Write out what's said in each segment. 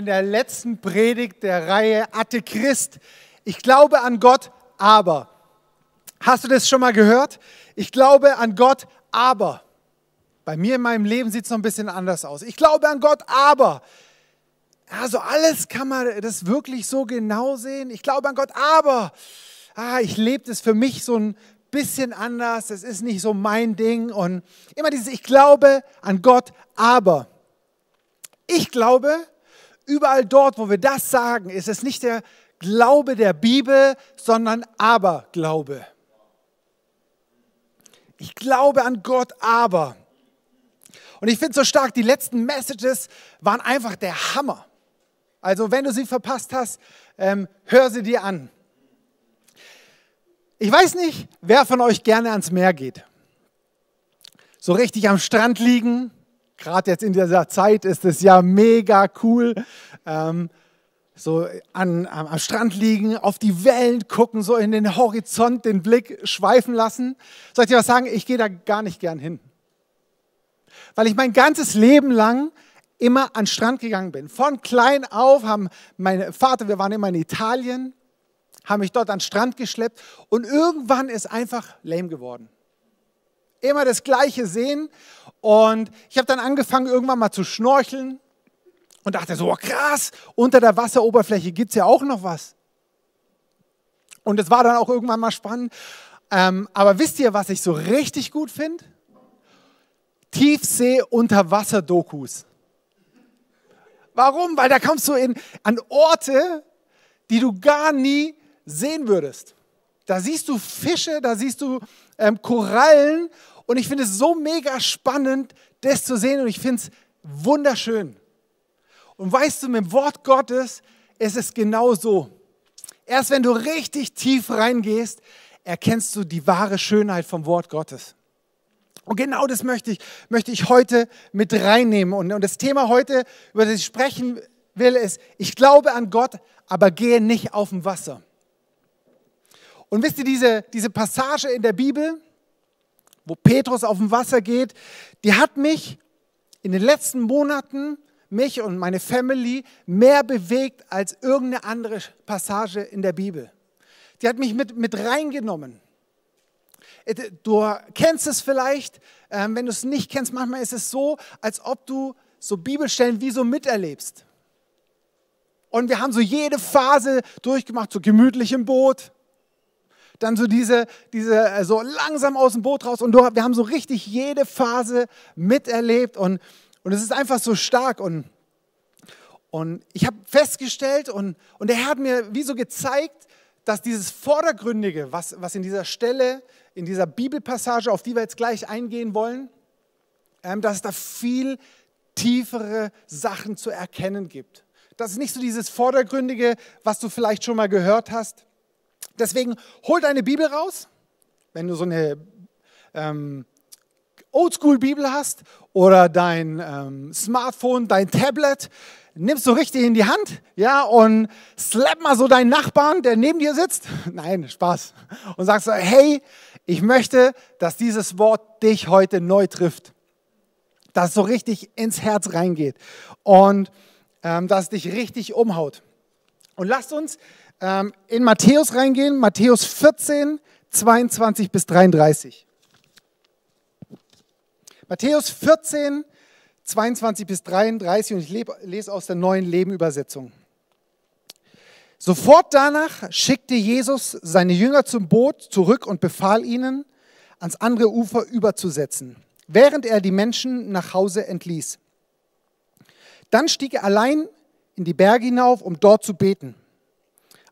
in der letzten Predigt der Reihe Atte Christ. Ich glaube an Gott, aber. Hast du das schon mal gehört? Ich glaube an Gott, aber. Bei mir in meinem Leben sieht es noch ein bisschen anders aus. Ich glaube an Gott, aber. Also alles kann man das wirklich so genau sehen. Ich glaube an Gott, aber ah, ich lebe das für mich so ein bisschen anders. Das ist nicht so mein Ding. Und immer dieses, ich glaube an Gott, aber. Ich glaube, überall dort, wo wir das sagen, ist es nicht der Glaube der Bibel, sondern Aberglaube. Ich glaube an Gott, aber. Und ich finde so stark, die letzten Messages waren einfach der Hammer. Also wenn du sie verpasst hast, ähm, hör sie dir an. Ich weiß nicht, wer von euch gerne ans Meer geht. So richtig am Strand liegen, gerade jetzt in dieser Zeit ist es ja mega cool. Ähm, so an, am Strand liegen, auf die Wellen gucken, so in den Horizont den Blick schweifen lassen. Soll ich dir was sagen? Ich gehe da gar nicht gern hin. Weil ich mein ganzes Leben lang immer an den Strand gegangen bin. Von klein auf haben mein Vater, wir waren immer in Italien, haben mich dort an den Strand geschleppt und irgendwann ist einfach lame geworden. Immer das gleiche sehen und ich habe dann angefangen irgendwann mal zu schnorcheln und dachte so, oh, krass, unter der Wasseroberfläche gibt es ja auch noch was. Und es war dann auch irgendwann mal spannend. Ähm, aber wisst ihr, was ich so richtig gut finde? Tiefsee-Unterwasser-Dokus. Warum? Weil da kommst du in, an Orte, die du gar nie sehen würdest. Da siehst du Fische, da siehst du ähm, Korallen und ich finde es so mega spannend, das zu sehen und ich finde es wunderschön. Und weißt du, mit dem Wort Gottes ist es genau so. Erst wenn du richtig tief reingehst, erkennst du die wahre Schönheit vom Wort Gottes. Und genau das möchte ich, möchte ich heute mit reinnehmen. Und, und das Thema heute, über das ich sprechen will, ist, ich glaube an Gott, aber gehe nicht auf dem Wasser. Und wisst ihr, diese, diese Passage in der Bibel, wo Petrus auf dem Wasser geht, die hat mich in den letzten Monaten mich und meine Family mehr bewegt als irgendeine andere Passage in der Bibel. Die hat mich mit, mit reingenommen. Äh, du kennst es vielleicht, ähm, wenn du es nicht kennst, manchmal ist es so, als ob du so Bibelstellen wie so miterlebst. Und wir haben so jede Phase durchgemacht, so gemütlich im Boot, dann so diese, diese äh, so langsam aus dem Boot raus und wir haben so richtig jede Phase miterlebt und und es ist einfach so stark. Und, und ich habe festgestellt und, und der Herr hat mir wie so gezeigt, dass dieses Vordergründige, was, was in dieser Stelle, in dieser Bibelpassage, auf die wir jetzt gleich eingehen wollen, ähm, dass es da viel tiefere Sachen zu erkennen gibt. Das ist nicht so dieses Vordergründige, was du vielleicht schon mal gehört hast. Deswegen hol deine Bibel raus, wenn du so eine ähm, Oldschool-Bibel hast oder dein ähm, Smartphone, dein Tablet, nimmst du richtig in die Hand, ja, und slap mal so deinen Nachbarn, der neben dir sitzt. Nein, Spaß. Und sagst so, hey, ich möchte, dass dieses Wort dich heute neu trifft. Dass es so richtig ins Herz reingeht und ähm, dass es dich richtig umhaut. Und lasst uns ähm, in Matthäus reingehen, Matthäus 14, 22 bis 33. Matthäus 14, 22 bis 33 und ich lese aus der neuen Lebenübersetzung. Sofort danach schickte Jesus seine Jünger zum Boot zurück und befahl ihnen, ans andere Ufer überzusetzen, während er die Menschen nach Hause entließ. Dann stieg er allein in die Berge hinauf, um dort zu beten.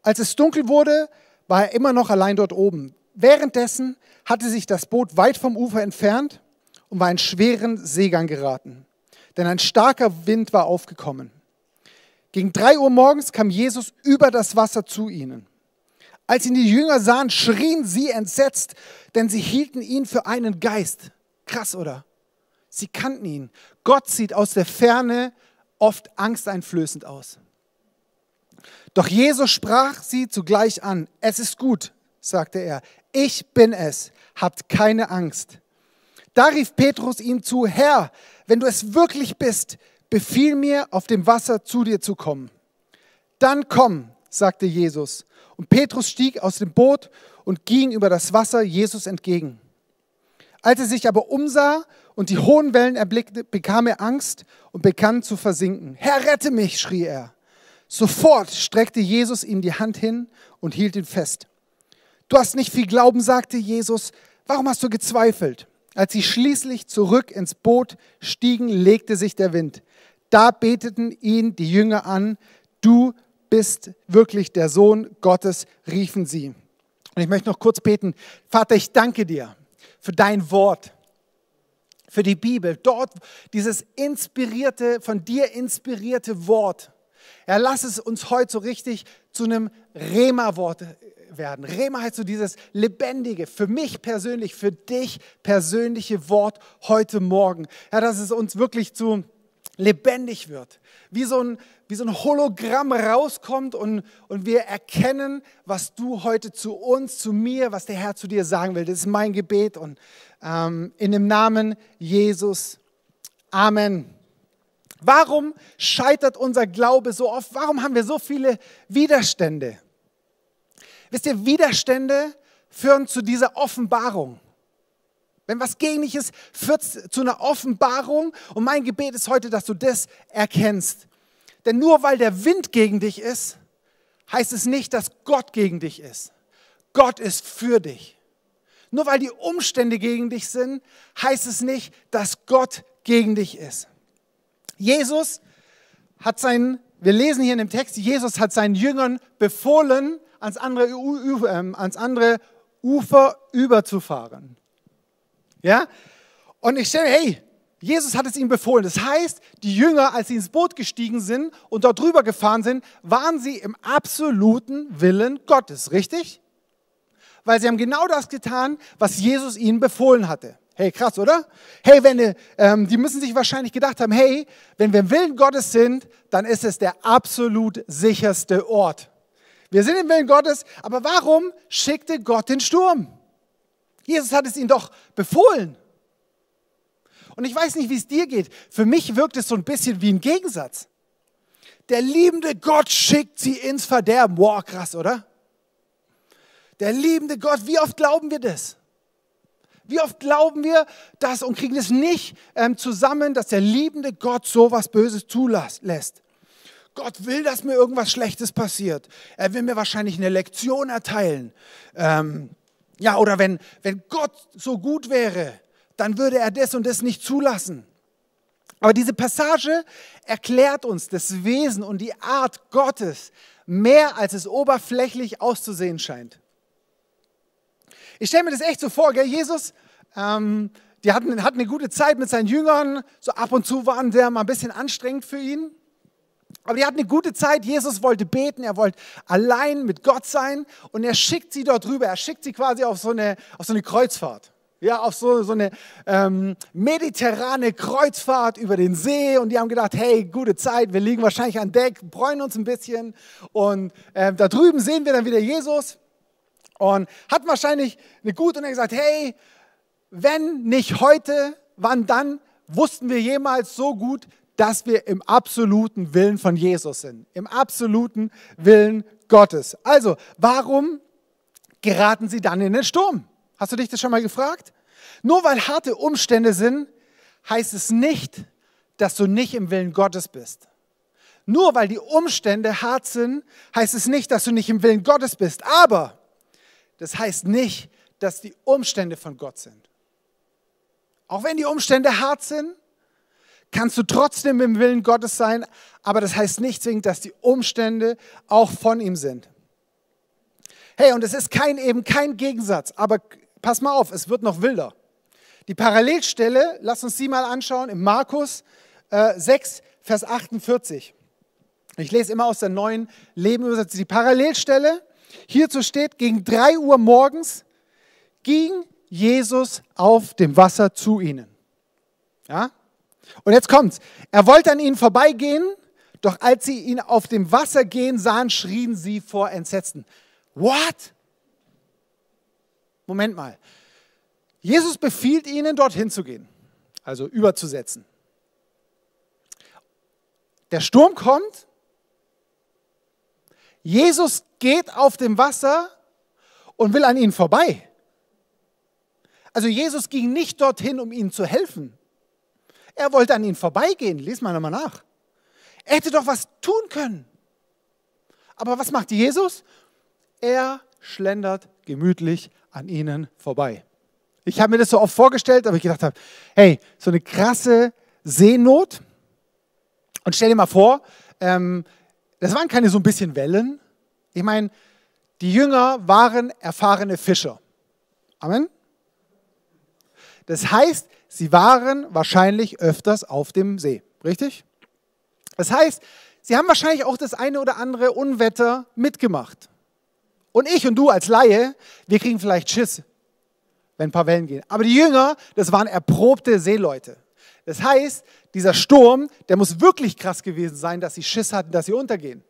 Als es dunkel wurde, war er immer noch allein dort oben. Währenddessen hatte sich das Boot weit vom Ufer entfernt und war in schweren Seegang geraten, denn ein starker Wind war aufgekommen. Gegen drei Uhr morgens kam Jesus über das Wasser zu ihnen. Als ihn die Jünger sahen, schrien sie entsetzt, denn sie hielten ihn für einen Geist. Krass, oder? Sie kannten ihn. Gott sieht aus der Ferne oft angsteinflößend aus. Doch Jesus sprach sie zugleich an. Es ist gut, sagte er. Ich bin es. Habt keine Angst. Da rief Petrus ihm zu, Herr, wenn du es wirklich bist, befiehl mir, auf dem Wasser zu dir zu kommen. Dann komm, sagte Jesus. Und Petrus stieg aus dem Boot und ging über das Wasser Jesus entgegen. Als er sich aber umsah und die hohen Wellen erblickte, bekam er Angst und begann zu versinken. Herr, rette mich, schrie er. Sofort streckte Jesus ihm die Hand hin und hielt ihn fest. Du hast nicht viel Glauben, sagte Jesus. Warum hast du gezweifelt? Als sie schließlich zurück ins Boot stiegen, legte sich der Wind. Da beteten ihn die Jünger an, du bist wirklich der Sohn Gottes, riefen sie. Und ich möchte noch kurz beten. Vater, ich danke dir für dein Wort, für die Bibel. Dort dieses inspirierte, von dir inspirierte Wort. Ja, lass es uns heute so richtig zu einem Rema-Wort werden. Rema heißt so dieses lebendige, für mich persönlich, für dich persönliche Wort heute Morgen. Ja, dass es uns wirklich zu lebendig wird. Wie so ein, wie so ein Hologramm rauskommt und, und wir erkennen, was du heute zu uns, zu mir, was der Herr zu dir sagen will. Das ist mein Gebet und ähm, in dem Namen Jesus. Amen. Warum scheitert unser Glaube so oft? Warum haben wir so viele Widerstände? Wisst ihr, Widerstände führen zu dieser Offenbarung. Wenn was gegen dich ist, führt es zu einer Offenbarung. Und mein Gebet ist heute, dass du das erkennst. Denn nur weil der Wind gegen dich ist, heißt es nicht, dass Gott gegen dich ist. Gott ist für dich. Nur weil die Umstände gegen dich sind, heißt es nicht, dass Gott gegen dich ist. Jesus hat seinen, wir lesen hier in dem Text, Jesus hat seinen Jüngern befohlen, ans andere, ähm, ans andere Ufer überzufahren. Ja? Und ich stelle, hey, Jesus hat es ihnen befohlen. Das heißt, die Jünger, als sie ins Boot gestiegen sind und dort drüber gefahren sind, waren sie im absoluten Willen Gottes, richtig? Weil sie haben genau das getan, was Jesus ihnen befohlen hatte. Hey, krass, oder? Hey, wenn, ähm, die müssen sich wahrscheinlich gedacht haben, hey, wenn wir im Willen Gottes sind, dann ist es der absolut sicherste Ort. Wir sind im Willen Gottes, aber warum schickte Gott den Sturm? Jesus hat es ihnen doch befohlen. Und ich weiß nicht, wie es dir geht. Für mich wirkt es so ein bisschen wie ein Gegensatz. Der liebende Gott schickt sie ins Verderben. Wow, krass, oder? Der liebende Gott, wie oft glauben wir das? Wie oft glauben wir das und kriegen es nicht ähm, zusammen, dass der liebende Gott so was Böses zulässt? Gott will, dass mir irgendwas Schlechtes passiert. Er will mir wahrscheinlich eine Lektion erteilen. Ähm, ja, oder wenn, wenn Gott so gut wäre, dann würde er das und das nicht zulassen. Aber diese Passage erklärt uns das Wesen und die Art Gottes mehr, als es oberflächlich auszusehen scheint. Ich stelle mir das echt so vor, gell? Jesus, ähm, die hatten, hatten eine gute Zeit mit seinen Jüngern, so ab und zu waren sie mal ein bisschen anstrengend für ihn. Aber die hatten eine gute Zeit. Jesus wollte beten, er wollte allein mit Gott sein und er schickt sie dort rüber. Er schickt sie quasi auf so eine, auf so eine Kreuzfahrt. Ja, auf so, so eine ähm, mediterrane Kreuzfahrt über den See und die haben gedacht, hey, gute Zeit, wir liegen wahrscheinlich an Deck, freuen uns ein bisschen und ähm, da drüben sehen wir dann wieder Jesus und hat wahrscheinlich eine gute und er gesagt, hey, wenn nicht heute, wann dann wussten wir jemals so gut, dass wir im absoluten Willen von Jesus sind, im absoluten Willen Gottes. Also, warum geraten sie dann in den Sturm? Hast du dich das schon mal gefragt? Nur weil harte Umstände sind, heißt es nicht, dass du nicht im Willen Gottes bist. Nur weil die Umstände hart sind, heißt es nicht, dass du nicht im Willen Gottes bist. Aber das heißt nicht, dass die Umstände von Gott sind. Auch wenn die Umstände hart sind, kannst du trotzdem im Willen Gottes sein, aber das heißt nicht zwingend, dass die Umstände auch von ihm sind. Hey, und es ist kein, eben kein Gegensatz, aber pass mal auf, es wird noch wilder. Die Parallelstelle, lass uns sie mal anschauen, im Markus äh, 6, Vers 48. Ich lese immer aus der neuen Leben übersetzt. Die Parallelstelle, hierzu steht, gegen 3 Uhr morgens ging Jesus auf dem Wasser zu ihnen. Ja? Und jetzt kommt's. Er wollte an ihnen vorbeigehen, doch als sie ihn auf dem Wasser gehen sahen, schrien sie vor Entsetzen. What? Moment mal. Jesus befiehlt ihnen, dorthin zu gehen, also überzusetzen. Der Sturm kommt. Jesus geht auf dem Wasser und will an ihnen vorbei. Also Jesus ging nicht dorthin, um ihnen zu helfen. Er wollte an ihnen vorbeigehen. Lies mal nochmal nach. Er hätte doch was tun können. Aber was macht Jesus? Er schlendert gemütlich an ihnen vorbei. Ich habe mir das so oft vorgestellt, aber ich gedacht habe, hey, so eine krasse Seenot. Und stell dir mal vor, ähm, das waren keine so ein bisschen Wellen. Ich meine, die Jünger waren erfahrene Fischer. Amen. Das heißt, sie waren wahrscheinlich öfters auf dem See. Richtig? Das heißt, sie haben wahrscheinlich auch das eine oder andere Unwetter mitgemacht. Und ich und du als Laie, wir kriegen vielleicht Schiss, wenn ein paar Wellen gehen. Aber die Jünger, das waren erprobte Seeleute. Das heißt, dieser Sturm, der muss wirklich krass gewesen sein, dass sie Schiss hatten, dass sie untergehen.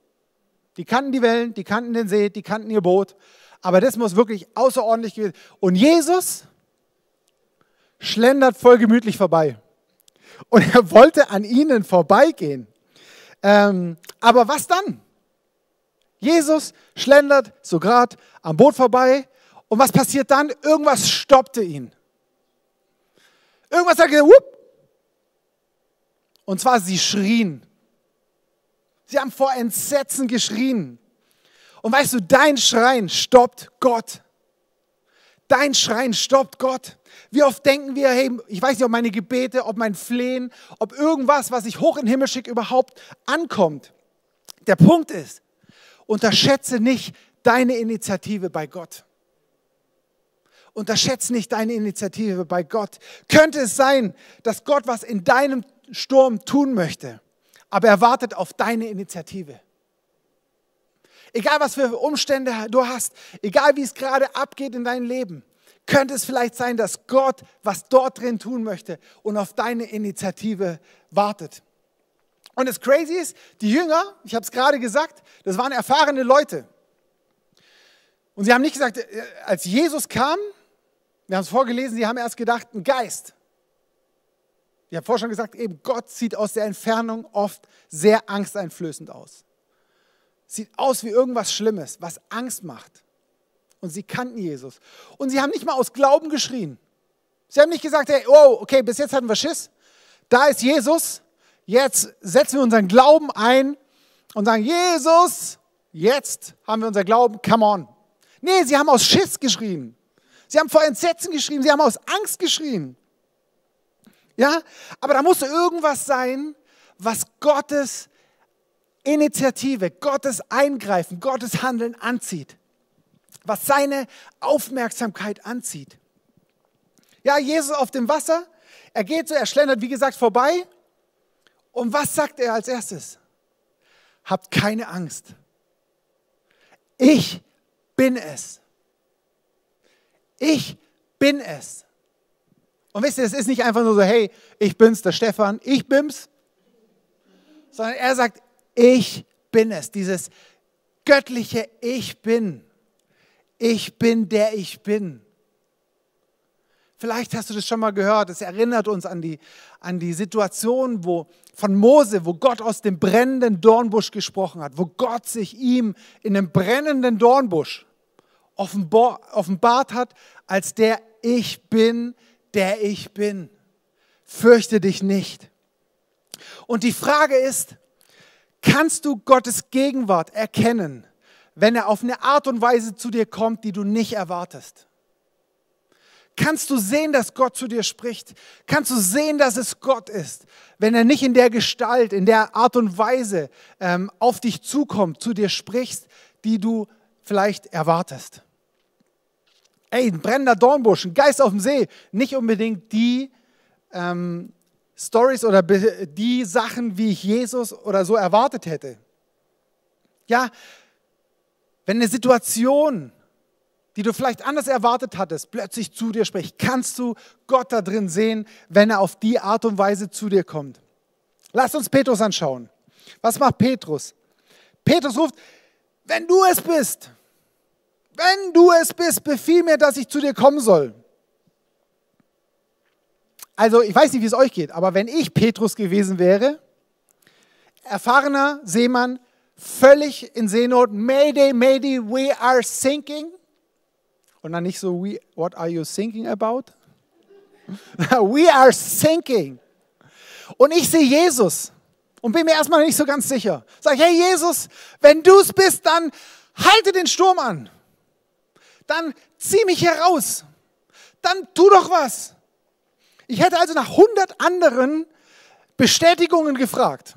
Die kannten die Wellen, die kannten den See, die kannten ihr Boot. Aber das muss wirklich außerordentlich gewesen sein. Und Jesus schlendert voll gemütlich vorbei. Und er wollte an ihnen vorbeigehen. Ähm, aber was dann? Jesus schlendert so gerade am Boot vorbei. Und was passiert dann? Irgendwas stoppte ihn. Irgendwas sagte, whoop. Und zwar, sie schrien. Sie haben vor Entsetzen geschrien. Und weißt du, dein Schreien stoppt Gott. Dein Schreien stoppt Gott. Wie oft denken wir, hey, ich weiß nicht, ob meine Gebete, ob mein Flehen, ob irgendwas, was ich hoch in den Himmel schicke, überhaupt ankommt. Der Punkt ist, unterschätze nicht deine Initiative bei Gott. Unterschätze nicht deine Initiative bei Gott. Könnte es sein, dass Gott was in deinem Sturm tun möchte? aber er wartet auf deine Initiative. Egal was für Umstände du hast, egal wie es gerade abgeht in deinem Leben, könnte es vielleicht sein, dass Gott was dort drin tun möchte und auf deine Initiative wartet. Und das Crazy ist, die Jünger, ich habe es gerade gesagt, das waren erfahrene Leute. Und sie haben nicht gesagt, äh, als Jesus kam, wir haben es vorgelesen, sie haben erst gedacht, ein Geist. Ich habe vorher schon gesagt, eben Gott sieht aus der Entfernung oft sehr angsteinflößend aus. Sieht aus wie irgendwas Schlimmes, was Angst macht. Und sie kannten Jesus. Und sie haben nicht mal aus Glauben geschrien. Sie haben nicht gesagt, hey, oh, okay, bis jetzt hatten wir Schiss. Da ist Jesus. Jetzt setzen wir unseren Glauben ein und sagen, Jesus, jetzt haben wir unser Glauben, come on. Nee, sie haben aus Schiss geschrien. Sie haben vor Entsetzen geschrien. Sie haben aus Angst geschrien. Ja, aber da muss irgendwas sein, was Gottes Initiative, Gottes Eingreifen, Gottes Handeln anzieht. Was seine Aufmerksamkeit anzieht. Ja, Jesus auf dem Wasser, er geht so, er schlendert, wie gesagt, vorbei. Und was sagt er als erstes? Habt keine Angst. Ich bin es. Ich bin es. Und wisst ihr, es ist nicht einfach nur so, hey, ich bin's, der Stefan, ich bin's, sondern er sagt, ich bin es, dieses göttliche Ich bin. Ich bin der ich bin. Vielleicht hast du das schon mal gehört. Es erinnert uns an die, an die Situation wo, von Mose, wo Gott aus dem brennenden Dornbusch gesprochen hat, wo Gott sich ihm in einem brennenden Dornbusch offenbart hat als der Ich bin, der ich bin. Fürchte dich nicht. Und die Frage ist, kannst du Gottes Gegenwart erkennen, wenn er auf eine Art und Weise zu dir kommt, die du nicht erwartest? Kannst du sehen, dass Gott zu dir spricht? Kannst du sehen, dass es Gott ist, wenn er nicht in der Gestalt, in der Art und Weise ähm, auf dich zukommt, zu dir sprichst, die du vielleicht erwartest? Ey, ein brennender Dornbusch, ein Geist auf dem See, nicht unbedingt die ähm, Stories oder die Sachen, wie ich Jesus oder so erwartet hätte. Ja, wenn eine Situation, die du vielleicht anders erwartet hattest, plötzlich zu dir spricht, kannst du Gott da drin sehen, wenn er auf die Art und Weise zu dir kommt. Lass uns Petrus anschauen. Was macht Petrus? Petrus ruft, wenn du es bist, wenn du es bist, befiehl mir, dass ich zu dir kommen soll. Also ich weiß nicht, wie es euch geht, aber wenn ich Petrus gewesen wäre, erfahrener Seemann, völlig in Seenot. Mayday, Mayday, we are sinking. Und dann nicht so, we, what are you thinking about? we are sinking. Und ich sehe Jesus und bin mir erstmal nicht so ganz sicher. Sag, hey Jesus, wenn du es bist, dann halte den Sturm an. Dann zieh mich heraus. Dann tu doch was. Ich hätte also nach 100 anderen Bestätigungen gefragt.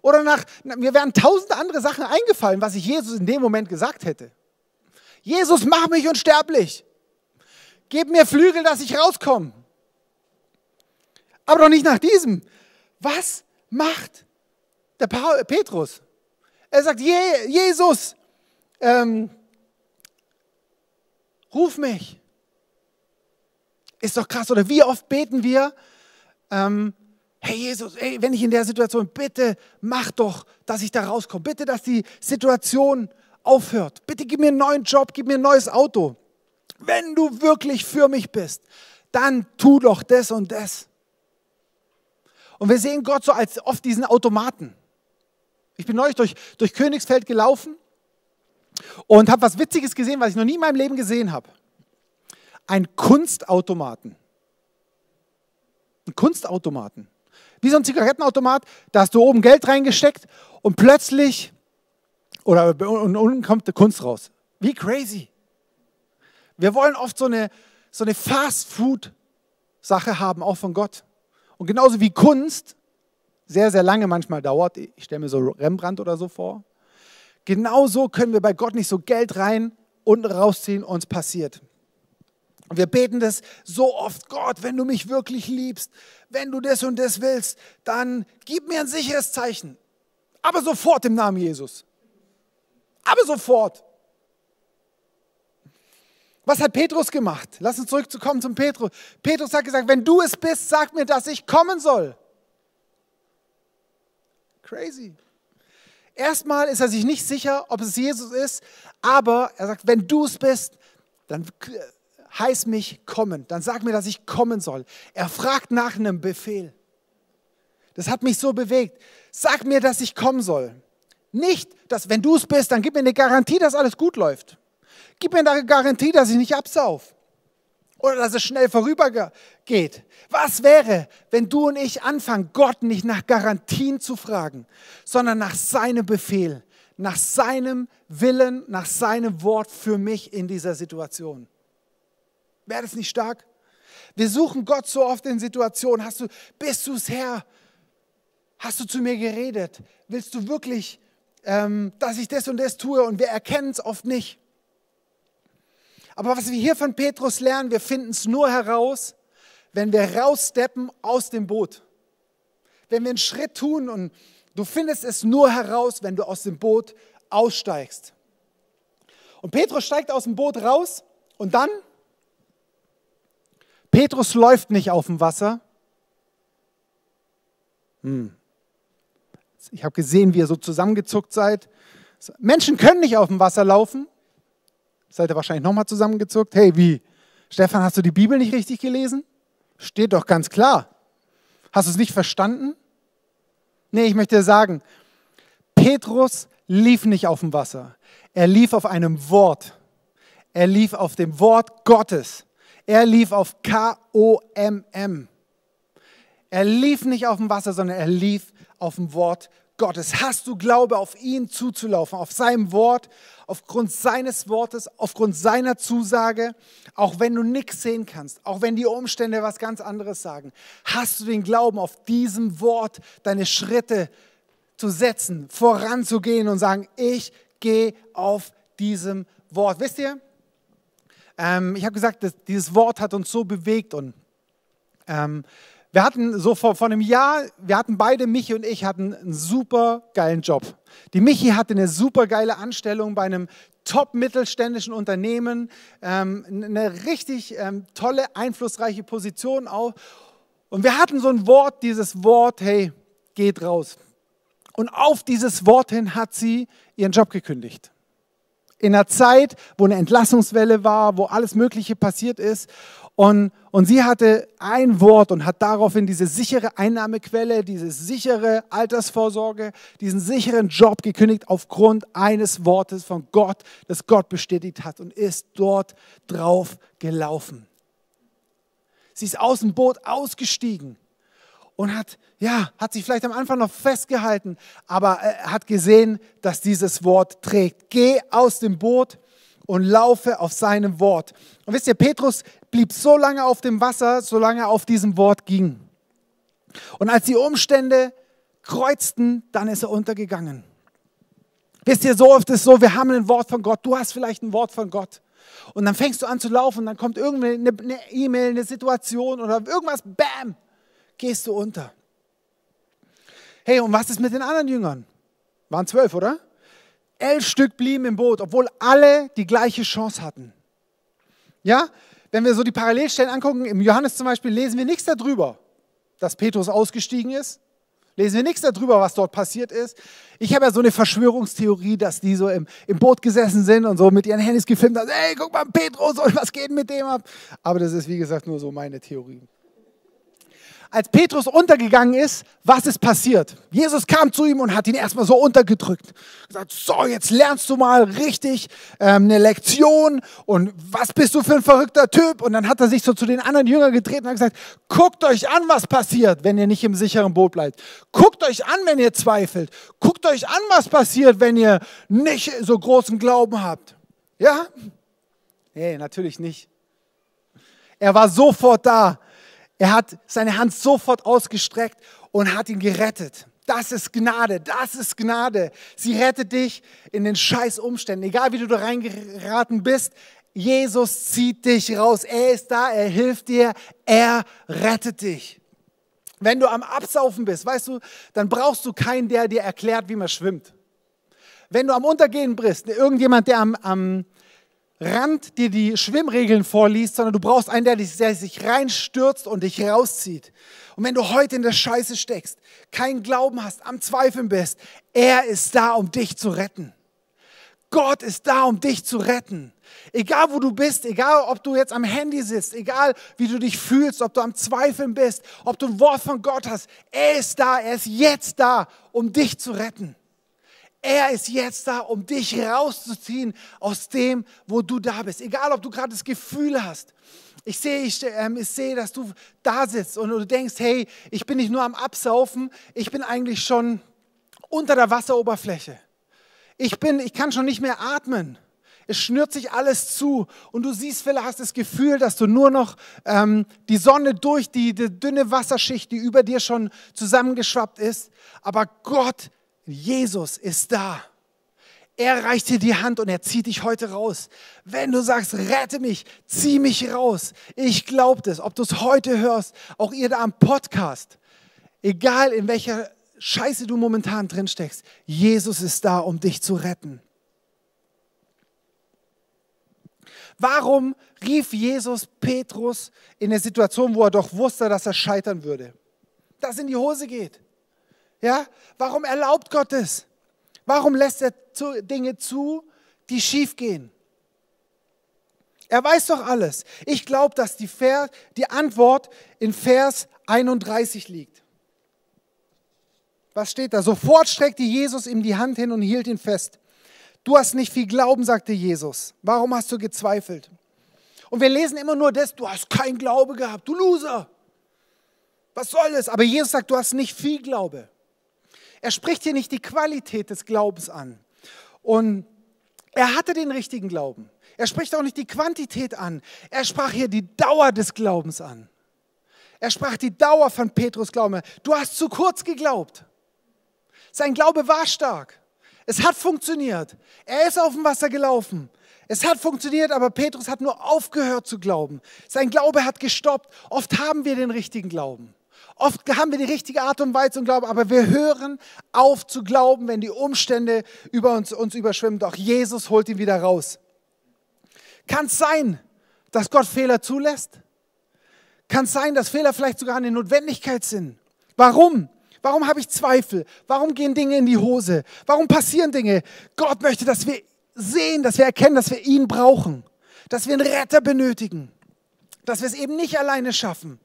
Oder nach, mir wären tausend andere Sachen eingefallen, was ich Jesus in dem Moment gesagt hätte. Jesus, mach mich unsterblich. Gib mir Flügel, dass ich rauskomme. Aber doch nicht nach diesem. Was macht der Petrus? Er sagt, Je Jesus, ähm, ruf mich. Ist doch krass. Oder wie oft beten wir, ähm, hey Jesus, ey, wenn ich in der Situation, bitte mach doch, dass ich da rauskomme. Bitte, dass die Situation aufhört. Bitte gib mir einen neuen Job, gib mir ein neues Auto. Wenn du wirklich für mich bist, dann tu doch das und das. Und wir sehen Gott so als oft diesen Automaten. Ich bin neulich durch, durch Königsfeld gelaufen und habe was Witziges gesehen, was ich noch nie in meinem Leben gesehen habe. Ein Kunstautomaten. Ein Kunstautomaten. Wie so ein Zigarettenautomat, da hast du oben Geld reingesteckt und plötzlich, oder und unten kommt die Kunst raus. Wie crazy. Wir wollen oft so eine, so eine Fast-Food-Sache haben, auch von Gott. Und genauso wie Kunst sehr, sehr lange manchmal dauert, ich stelle mir so Rembrandt oder so vor, genauso können wir bei Gott nicht so Geld rein und rausziehen und es passiert. Wir beten das so oft, Gott, wenn du mich wirklich liebst, wenn du das und das willst, dann gib mir ein sicheres Zeichen. Aber sofort im Namen Jesus. Aber sofort. Was hat Petrus gemacht? Lass uns zurückkommen zum Petrus. Petrus hat gesagt, wenn du es bist, sag mir, dass ich kommen soll. Crazy. Erstmal ist er sich nicht sicher, ob es Jesus ist, aber er sagt, wenn du es bist, dann heiß mich kommen, dann sag mir, dass ich kommen soll. Er fragt nach einem Befehl. Das hat mich so bewegt. Sag mir, dass ich kommen soll. Nicht, dass wenn du es bist, dann gib mir eine Garantie, dass alles gut läuft. Gib mir eine Garantie, dass ich nicht absauf. Oder dass es schnell vorübergeht. Was wäre, wenn du und ich anfangen, Gott nicht nach Garantien zu fragen, sondern nach seinem Befehl, nach seinem Willen, nach seinem Wort für mich in dieser Situation? Wäre das nicht stark? Wir suchen Gott so oft in Situationen. Hast du, bist du es Herr? Hast du zu mir geredet? Willst du wirklich, ähm, dass ich das und das tue? Und wir erkennen es oft nicht. Aber was wir hier von Petrus lernen, wir finden es nur heraus, wenn wir raussteppen aus dem Boot. Wenn wir einen Schritt tun und du findest es nur heraus, wenn du aus dem Boot aussteigst. Und Petrus steigt aus dem Boot raus und dann Petrus läuft nicht auf dem Wasser. Hm. Ich habe gesehen, wie ihr so zusammengezuckt seid. Menschen können nicht auf dem Wasser laufen. Seid ihr wahrscheinlich nochmal zusammengezuckt? Hey, wie? Stefan, hast du die Bibel nicht richtig gelesen? Steht doch ganz klar. Hast du es nicht verstanden? Nee, ich möchte dir sagen, Petrus lief nicht auf dem Wasser. Er lief auf einem Wort. Er lief auf dem Wort Gottes. Er lief auf K-O-M-M. Er lief nicht auf dem Wasser, sondern er lief auf dem Wort Gottes. Hast du Glaube, auf ihn zuzulaufen, auf seinem Wort, aufgrund seines Wortes, aufgrund seiner Zusage, auch wenn du nichts sehen kannst, auch wenn die Umstände was ganz anderes sagen, hast du den Glauben, auf diesem Wort deine Schritte zu setzen, voranzugehen und sagen, ich gehe auf diesem Wort. Wisst ihr, ähm, ich habe gesagt, dieses Wort hat uns so bewegt und ähm, wir hatten so vor, vor einem Jahr, wir hatten beide, Michi und ich, hatten einen super geilen Job. Die Michi hatte eine super geile Anstellung bei einem top-mittelständischen Unternehmen, ähm, eine richtig ähm, tolle, einflussreiche Position auch. Und wir hatten so ein Wort, dieses Wort, hey, geht raus. Und auf dieses Wort hin hat sie ihren Job gekündigt in einer Zeit, wo eine Entlassungswelle war, wo alles Mögliche passiert ist. Und, und sie hatte ein Wort und hat daraufhin diese sichere Einnahmequelle, diese sichere Altersvorsorge, diesen sicheren Job gekündigt aufgrund eines Wortes von Gott, das Gott bestätigt hat und ist dort drauf gelaufen. Sie ist aus dem Boot ausgestiegen und hat, ja, hat sich vielleicht am Anfang noch festgehalten, aber äh, hat gesehen, dass dieses Wort trägt. Geh aus dem Boot und laufe auf seinem Wort. Und wisst ihr, Petrus blieb so lange auf dem Wasser, solange er auf diesem Wort ging. Und als die Umstände kreuzten, dann ist er untergegangen. Wisst ihr, so oft ist es so, wir haben ein Wort von Gott, du hast vielleicht ein Wort von Gott. Und dann fängst du an zu laufen, dann kommt irgendeine E-Mail, eine Situation oder irgendwas, bam, gehst du unter. Hey, und was ist mit den anderen Jüngern? Waren zwölf, oder? Elf Stück blieben im Boot, obwohl alle die gleiche Chance hatten. Ja, wenn wir so die Parallelstellen angucken, im Johannes zum Beispiel lesen wir nichts darüber, dass Petrus ausgestiegen ist. Lesen wir nichts darüber, was dort passiert ist. Ich habe ja so eine Verschwörungstheorie, dass die so im, im Boot gesessen sind und so mit ihren Handys gefilmt haben. Ey, guck mal, Petrus, was geht mit dem ab? Aber das ist, wie gesagt, nur so meine Theorie als Petrus untergegangen ist, was ist passiert? Jesus kam zu ihm und hat ihn erstmal so untergedrückt. Gesagt, so, jetzt lernst du mal richtig ähm, eine Lektion und was bist du für ein verrückter Typ? Und dann hat er sich so zu den anderen Jüngern getreten und hat gesagt, guckt euch an, was passiert, wenn ihr nicht im sicheren Boot bleibt. Guckt euch an, wenn ihr zweifelt. Guckt euch an, was passiert, wenn ihr nicht so großen Glauben habt. Ja? Nee, natürlich nicht. Er war sofort da er hat seine Hand sofort ausgestreckt und hat ihn gerettet. Das ist Gnade, das ist Gnade. Sie rettet dich in den scheiß Umständen, egal wie du da reingeraten bist. Jesus zieht dich raus. Er ist da, er hilft dir, er rettet dich. Wenn du am Absaufen bist, weißt du, dann brauchst du keinen, der dir erklärt, wie man schwimmt. Wenn du am Untergehen bist, irgendjemand, der am, am Rand dir die Schwimmregeln vorliest, sondern du brauchst einen, der, der sich reinstürzt und dich rauszieht. Und wenn du heute in der Scheiße steckst, keinen Glauben hast, am Zweifeln bist, er ist da, um dich zu retten. Gott ist da, um dich zu retten. Egal wo du bist, egal ob du jetzt am Handy sitzt, egal wie du dich fühlst, ob du am Zweifeln bist, ob du ein Wort von Gott hast, er ist da, er ist jetzt da, um dich zu retten. Er ist jetzt da, um dich rauszuziehen aus dem, wo du da bist. Egal, ob du gerade das Gefühl hast. Ich sehe, ich, ähm, ich sehe, dass du da sitzt und du denkst, hey, ich bin nicht nur am Absaufen, ich bin eigentlich schon unter der Wasseroberfläche. Ich, bin, ich kann schon nicht mehr atmen. Es schnürt sich alles zu und du siehst vielleicht, hast das Gefühl, dass du nur noch ähm, die Sonne durch die, die dünne Wasserschicht, die über dir schon zusammengeschwappt ist. Aber Gott Jesus ist da. Er reicht dir die Hand und er zieht dich heute raus. Wenn du sagst, rette mich, zieh mich raus. Ich glaube das, ob du es heute hörst, auch ihr da am Podcast. Egal in welcher Scheiße du momentan drin steckst, Jesus ist da, um dich zu retten. Warum rief Jesus Petrus in der Situation, wo er doch wusste, dass er scheitern würde? Dass in die Hose geht. Ja? Warum erlaubt Gott es? Warum lässt er Dinge zu, die schief gehen? Er weiß doch alles. Ich glaube, dass die, Vers, die Antwort in Vers 31 liegt. Was steht da? Sofort streckte Jesus ihm die Hand hin und hielt ihn fest. Du hast nicht viel Glauben, sagte Jesus. Warum hast du gezweifelt? Und wir lesen immer nur das, du hast kein Glaube gehabt, du Loser. Was soll es? Aber Jesus sagt, du hast nicht viel Glaube. Er spricht hier nicht die Qualität des Glaubens an. Und er hatte den richtigen Glauben. Er spricht auch nicht die Quantität an. Er sprach hier die Dauer des Glaubens an. Er sprach die Dauer von Petrus Glauben. Du hast zu kurz geglaubt. Sein Glaube war stark. Es hat funktioniert. Er ist auf dem Wasser gelaufen. Es hat funktioniert, aber Petrus hat nur aufgehört zu glauben. Sein Glaube hat gestoppt. Oft haben wir den richtigen Glauben. Oft haben wir die richtige Art und Weise und Glauben, aber wir hören auf zu glauben, wenn die Umstände über uns, uns überschwimmen. Doch Jesus holt ihn wieder raus. Kann es sein, dass Gott Fehler zulässt? Kann es sein, dass Fehler vielleicht sogar eine Notwendigkeit sind? Warum? Warum habe ich Zweifel? Warum gehen Dinge in die Hose? Warum passieren Dinge? Gott möchte, dass wir sehen, dass wir erkennen, dass wir ihn brauchen, dass wir einen Retter benötigen. Dass wir es eben nicht alleine schaffen.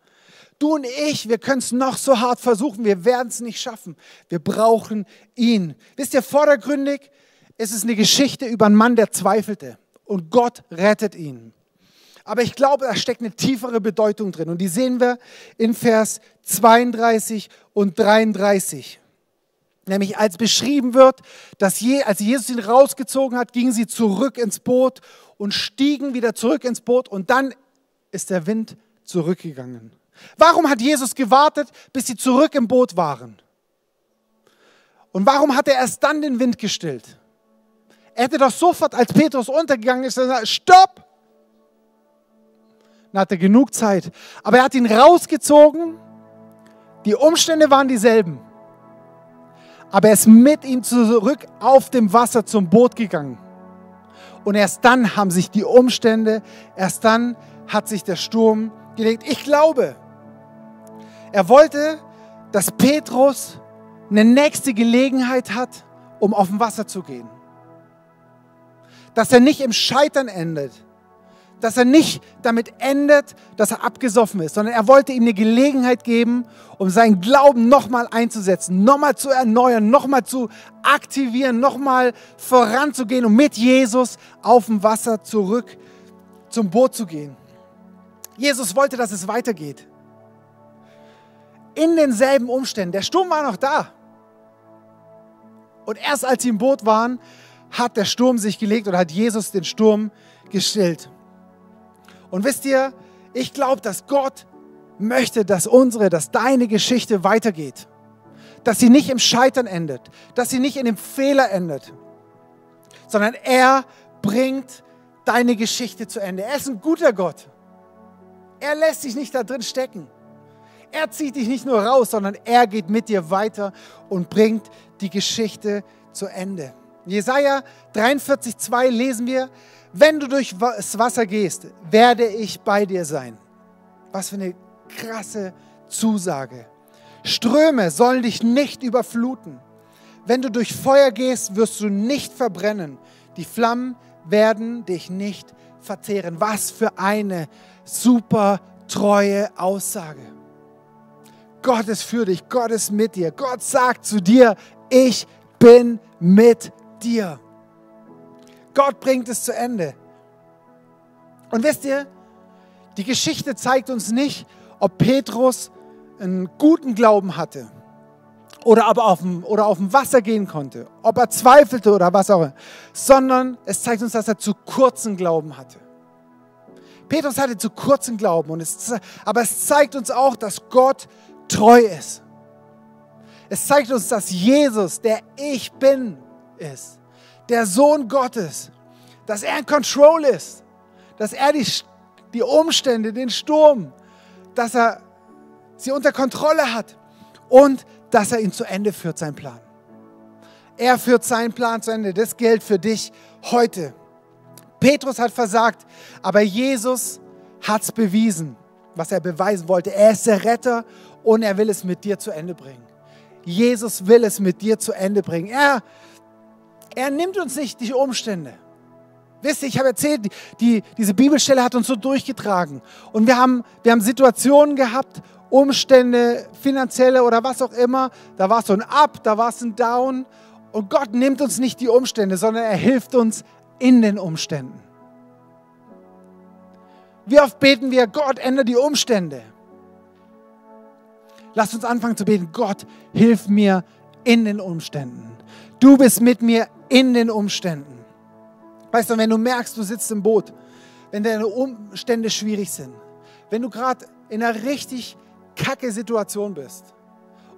Du und ich, wir können es noch so hart versuchen, wir werden es nicht schaffen. Wir brauchen ihn. Wisst ihr, vordergründig ist es eine Geschichte über einen Mann, der zweifelte und Gott rettet ihn. Aber ich glaube, da steckt eine tiefere Bedeutung drin und die sehen wir in Vers 32 und 33. Nämlich als beschrieben wird, dass je, als Jesus ihn rausgezogen hat, gingen sie zurück ins Boot und stiegen wieder zurück ins Boot und dann ist der Wind zurückgegangen. Warum hat Jesus gewartet, bis sie zurück im Boot waren? Und warum hat er erst dann den Wind gestillt? Er hätte doch sofort, als Petrus untergegangen ist, gesagt, stopp! Dann hat er genug Zeit. Aber er hat ihn rausgezogen. Die Umstände waren dieselben. Aber er ist mit ihm zurück auf dem Wasser zum Boot gegangen. Und erst dann haben sich die Umstände, erst dann hat sich der Sturm gelegt. Ich glaube, er wollte, dass Petrus eine nächste Gelegenheit hat, um auf dem Wasser zu gehen. Dass er nicht im Scheitern endet. Dass er nicht damit endet, dass er abgesoffen ist, sondern er wollte ihm eine Gelegenheit geben, um seinen Glauben nochmal einzusetzen, nochmal zu erneuern, nochmal zu aktivieren, nochmal voranzugehen und mit Jesus auf dem Wasser zurück zum Boot zu gehen. Jesus wollte, dass es weitergeht in denselben Umständen. Der Sturm war noch da. Und erst als sie im Boot waren, hat der Sturm sich gelegt oder hat Jesus den Sturm gestillt. Und wisst ihr, ich glaube, dass Gott möchte, dass unsere, dass deine Geschichte weitergeht. Dass sie nicht im Scheitern endet, dass sie nicht in dem Fehler endet, sondern er bringt deine Geschichte zu Ende. Er ist ein guter Gott. Er lässt sich nicht da drin stecken. Er zieht dich nicht nur raus, sondern er geht mit dir weiter und bringt die Geschichte zu Ende. Jesaja 43,2 lesen wir: Wenn du durch das Wasser gehst, werde ich bei dir sein. Was für eine krasse Zusage. Ströme sollen dich nicht überfluten. Wenn du durch Feuer gehst, wirst du nicht verbrennen. Die Flammen werden dich nicht verzehren. Was für eine super treue Aussage. Gott ist für dich, Gott ist mit dir. Gott sagt zu dir, ich bin mit dir. Gott bringt es zu Ende. Und wisst ihr, die Geschichte zeigt uns nicht, ob Petrus einen guten Glauben hatte oder aber auf dem, oder auf dem Wasser gehen konnte, ob er zweifelte oder was auch immer, sondern es zeigt uns, dass er zu kurzen Glauben hatte. Petrus hatte zu kurzen Glauben, und es, aber es zeigt uns auch, dass Gott treu ist. Es zeigt uns, dass Jesus, der Ich bin, ist. Der Sohn Gottes. Dass er in Control ist. Dass er die, die Umstände, den Sturm, dass er sie unter Kontrolle hat. Und dass er ihn zu Ende führt, sein Plan. Er führt seinen Plan zu Ende. Das gilt für dich heute. Petrus hat versagt, aber Jesus hat es bewiesen, was er beweisen wollte. Er ist der Retter und er will es mit dir zu Ende bringen. Jesus will es mit dir zu Ende bringen. Er, er nimmt uns nicht die Umstände. Wisst ihr, ich habe erzählt, die, diese Bibelstelle hat uns so durchgetragen. Und wir haben, wir haben Situationen gehabt, Umstände, finanzielle oder was auch immer. Da war es so ein Up, da war es ein Down. Und Gott nimmt uns nicht die Umstände, sondern er hilft uns in den Umständen. Wie oft beten wir, Gott, ändere die Umstände. Lass uns anfangen zu beten. Gott, hilf mir in den Umständen. Du bist mit mir in den Umständen. Weißt du, wenn du merkst, du sitzt im Boot, wenn deine Umstände schwierig sind, wenn du gerade in einer richtig kacke Situation bist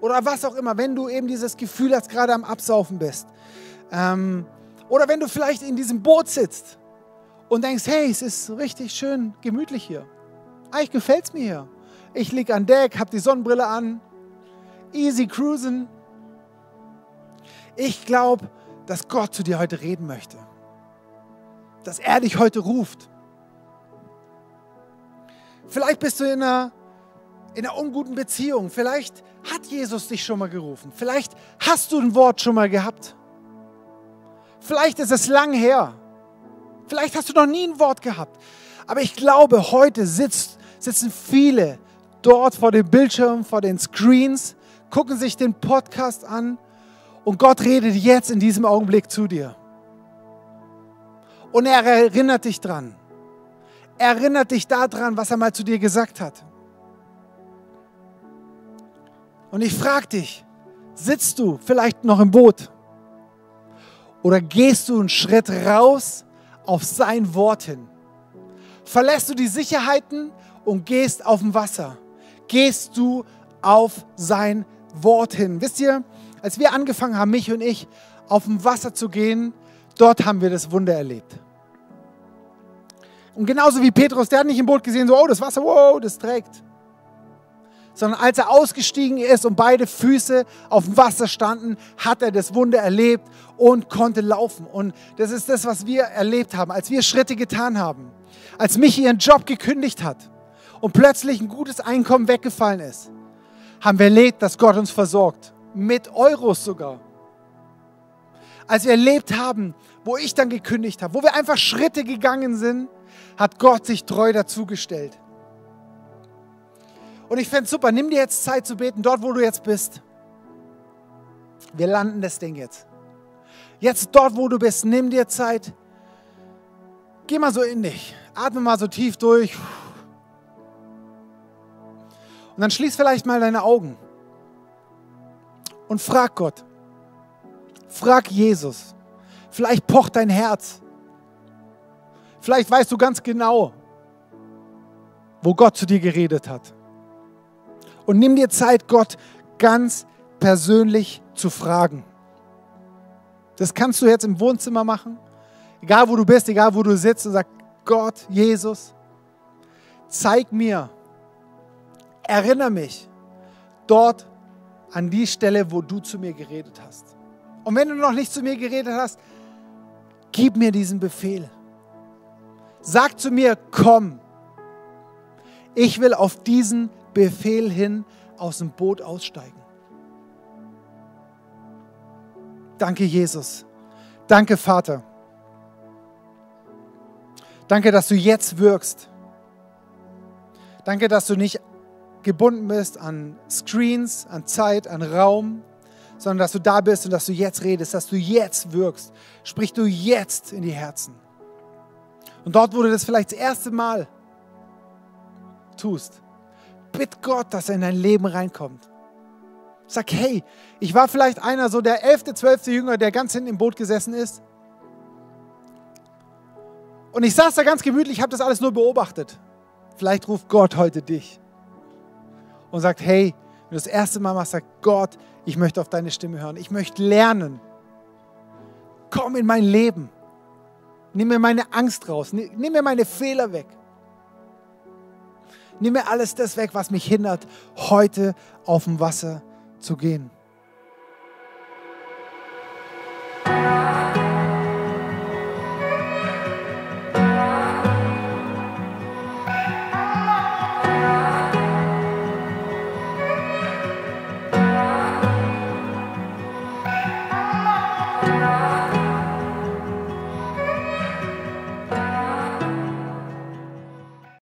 oder was auch immer, wenn du eben dieses Gefühl hast, gerade am Absaufen bist ähm, oder wenn du vielleicht in diesem Boot sitzt und denkst, hey, es ist richtig schön gemütlich hier. Eigentlich gefällt es mir hier. Ich liege an Deck, habe die Sonnenbrille an, easy cruisen. Ich glaube, dass Gott zu dir heute reden möchte. Dass er dich heute ruft. Vielleicht bist du in einer, in einer unguten Beziehung. Vielleicht hat Jesus dich schon mal gerufen. Vielleicht hast du ein Wort schon mal gehabt. Vielleicht ist es lang her. Vielleicht hast du noch nie ein Wort gehabt. Aber ich glaube, heute sitzt sitzen viele dort vor dem Bildschirm, vor den Screens, gucken sich den Podcast an und Gott redet jetzt in diesem Augenblick zu dir. Und er erinnert dich dran. Er erinnert dich daran, was er mal zu dir gesagt hat. Und ich frage dich, sitzt du vielleicht noch im Boot? Oder gehst du einen Schritt raus auf sein Wort hin? Verlässt du die Sicherheiten und gehst auf dem Wasser? Gehst du auf sein Wort hin? Wisst ihr, als wir angefangen haben, mich und ich, auf dem Wasser zu gehen, dort haben wir das Wunder erlebt. Und genauso wie Petrus, der hat nicht im Boot gesehen, so, oh, das Wasser, wow, das trägt. Sondern als er ausgestiegen ist und beide Füße auf dem Wasser standen, hat er das Wunder erlebt und konnte laufen. Und das ist das, was wir erlebt haben, als wir Schritte getan haben. Als Michi ihren Job gekündigt hat und plötzlich ein gutes Einkommen weggefallen ist, haben wir erlebt, dass Gott uns versorgt. Mit Euros sogar. Als wir erlebt haben, wo ich dann gekündigt habe, wo wir einfach Schritte gegangen sind, hat Gott sich treu dazugestellt. Und ich fände super, nimm dir jetzt Zeit zu beten, dort wo du jetzt bist. Wir landen das Ding jetzt. Jetzt dort, wo du bist, nimm dir Zeit. Geh mal so in dich. Atme mal so tief durch. Und dann schließ vielleicht mal deine Augen. Und frag Gott. Frag Jesus. Vielleicht pocht dein Herz. Vielleicht weißt du ganz genau, wo Gott zu dir geredet hat. Und nimm dir Zeit, Gott ganz persönlich zu fragen. Das kannst du jetzt im Wohnzimmer machen, egal wo du bist, egal wo du sitzt und sag, Gott, Jesus, zeig mir, erinnere mich dort an die Stelle, wo du zu mir geredet hast. Und wenn du noch nicht zu mir geredet hast, gib mir diesen Befehl. Sag zu mir, komm. Ich will auf diesen Befehl hin aus dem Boot aussteigen. Danke, Jesus. Danke, Vater. Danke, dass du jetzt wirkst. Danke, dass du nicht gebunden bist an Screens, an Zeit, an Raum, sondern dass du da bist und dass du jetzt redest, dass du jetzt wirkst. Sprich du jetzt in die Herzen. Und dort, wo du das vielleicht das erste Mal tust, bitt Gott, dass er in dein Leben reinkommt. Sag, hey, ich war vielleicht einer so der elfte, zwölfte Jünger, der ganz hinten im Boot gesessen ist. Und ich saß da ganz gemütlich, habe das alles nur beobachtet. Vielleicht ruft Gott heute dich und sagt, hey, wenn du das erste Mal machst, sag Gott, ich möchte auf deine Stimme hören. Ich möchte lernen. Komm in mein Leben. Nimm mir meine Angst raus. Nimm mir meine Fehler weg. Nimm mir alles das weg, was mich hindert, heute auf dem Wasser zu gehen.